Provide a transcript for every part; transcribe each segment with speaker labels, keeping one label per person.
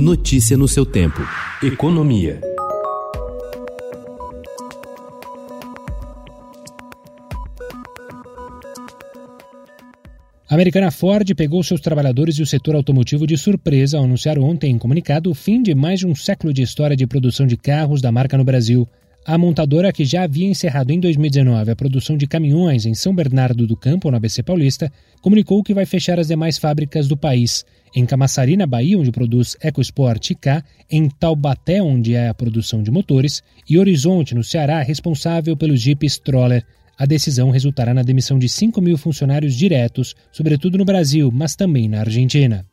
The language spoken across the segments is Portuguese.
Speaker 1: Notícia no seu tempo. Economia.
Speaker 2: A americana Ford pegou seus trabalhadores e o setor automotivo de surpresa ao anunciar ontem em comunicado o fim de mais de um século de história de produção de carros da marca no Brasil. A montadora, que já havia encerrado em 2019 a produção de caminhões em São Bernardo do Campo, na ABC Paulista, comunicou que vai fechar as demais fábricas do país. Em Camaçari, na Bahia, onde produz EcoSport e K, em Taubaté, onde é a produção de motores, e Horizonte, no Ceará, responsável pelos Jeep Stroller. A decisão resultará na demissão de 5 mil funcionários diretos, sobretudo no Brasil, mas também na Argentina.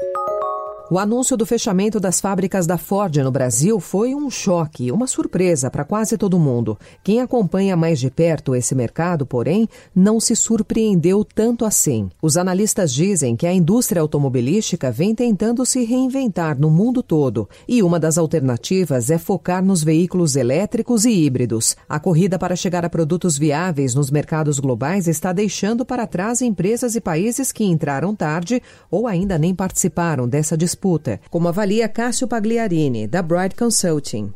Speaker 3: O anúncio do fechamento das fábricas da Ford no Brasil foi um choque, uma surpresa para quase todo mundo. Quem acompanha mais de perto esse mercado, porém, não se surpreendeu tanto assim. Os analistas dizem que a indústria automobilística vem tentando se reinventar no mundo todo e uma das alternativas é focar nos veículos elétricos e híbridos. A corrida para chegar a produtos viáveis nos mercados globais está deixando para trás empresas e países que entraram tarde ou ainda nem participaram dessa disputa disputa, como avalia Cássio Pagliarini, da Bright Consulting.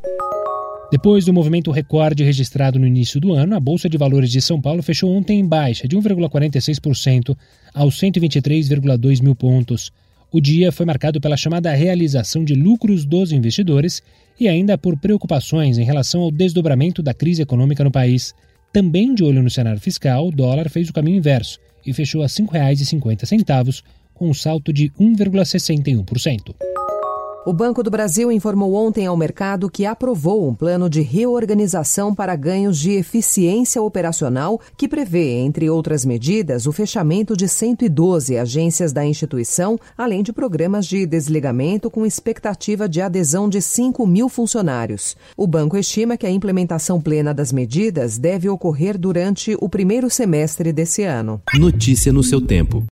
Speaker 2: Depois do movimento recorde registrado no início do ano, a Bolsa de Valores de São Paulo fechou ontem em baixa de 1,46% aos 123,2 mil pontos. O dia foi marcado pela chamada realização de lucros dos investidores e ainda por preocupações em relação ao desdobramento da crise econômica no país. Também de olho no cenário fiscal, o dólar fez o caminho inverso e fechou a R$ 5,50, com um salto de 1,61%.
Speaker 3: O Banco do Brasil informou ontem ao mercado que aprovou um plano de reorganização para ganhos de eficiência operacional que prevê, entre outras medidas, o fechamento de 112 agências da instituição, além de programas de desligamento com expectativa de adesão de 5 mil funcionários. O banco estima que a implementação plena das medidas deve ocorrer durante o primeiro semestre desse ano.
Speaker 1: Notícia no seu tempo.